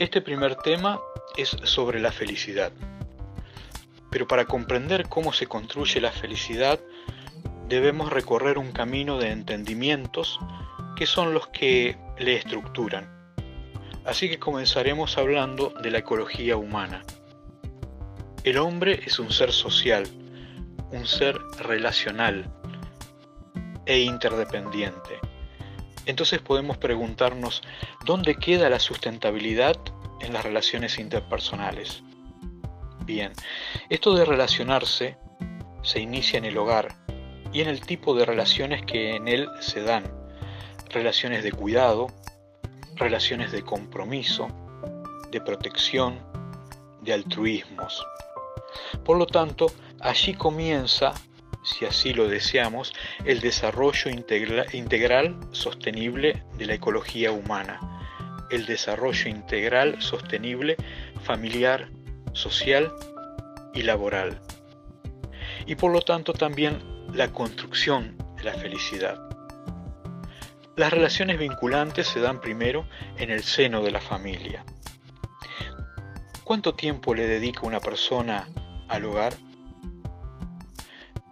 Este primer tema es sobre la felicidad. Pero para comprender cómo se construye la felicidad, debemos recorrer un camino de entendimientos que son los que le estructuran. Así que comenzaremos hablando de la ecología humana. El hombre es un ser social, un ser relacional e interdependiente. Entonces podemos preguntarnos, ¿dónde queda la sustentabilidad en las relaciones interpersonales? Bien, esto de relacionarse se inicia en el hogar y en el tipo de relaciones que en él se dan. Relaciones de cuidado, relaciones de compromiso, de protección, de altruismos. Por lo tanto, allí comienza si así lo deseamos, el desarrollo integral sostenible de la ecología humana, el desarrollo integral sostenible familiar, social y laboral. Y por lo tanto también la construcción de la felicidad. Las relaciones vinculantes se dan primero en el seno de la familia. ¿Cuánto tiempo le dedica una persona al hogar?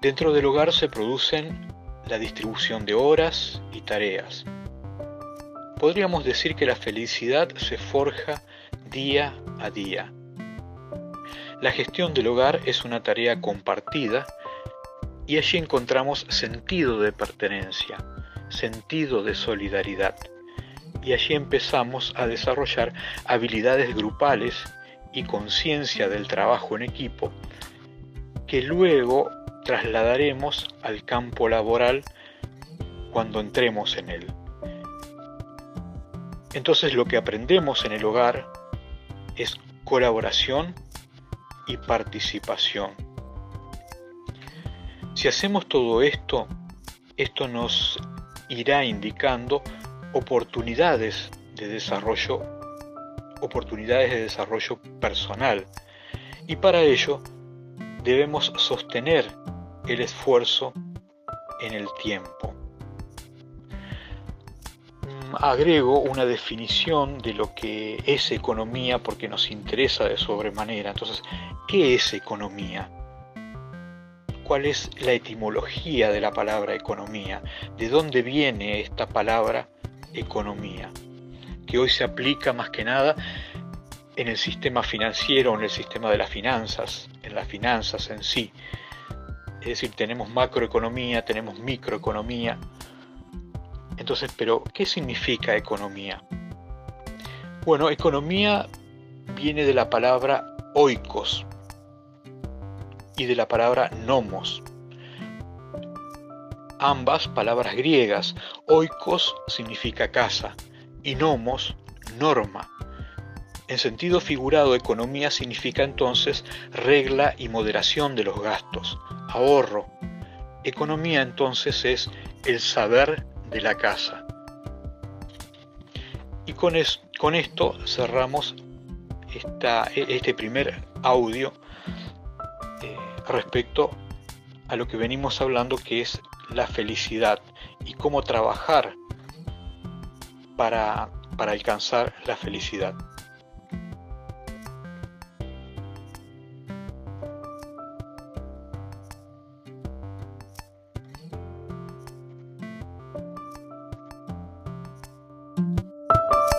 Dentro del hogar se producen la distribución de horas y tareas. Podríamos decir que la felicidad se forja día a día. La gestión del hogar es una tarea compartida y allí encontramos sentido de pertenencia, sentido de solidaridad. Y allí empezamos a desarrollar habilidades grupales y conciencia del trabajo en equipo que luego trasladaremos al campo laboral cuando entremos en él. Entonces lo que aprendemos en el hogar es colaboración y participación. Si hacemos todo esto, esto nos irá indicando oportunidades de desarrollo, oportunidades de desarrollo personal. Y para ello debemos sostener el esfuerzo en el tiempo. Mm, agrego una definición de lo que es economía porque nos interesa de sobremanera. Entonces, ¿qué es economía? ¿Cuál es la etimología de la palabra economía? ¿De dónde viene esta palabra economía? Que hoy se aplica más que nada en el sistema financiero, en el sistema de las finanzas, en las finanzas en sí. Es decir, tenemos macroeconomía, tenemos microeconomía. Entonces, pero, ¿qué significa economía? Bueno, economía viene de la palabra oikos y de la palabra nomos. Ambas palabras griegas. Oikos significa casa y nomos norma. En sentido figurado, economía significa entonces regla y moderación de los gastos, ahorro. Economía entonces es el saber de la casa. Y con, con esto cerramos esta, e, este primer audio eh, respecto a lo que venimos hablando que es la felicidad y cómo trabajar para, para alcanzar la felicidad.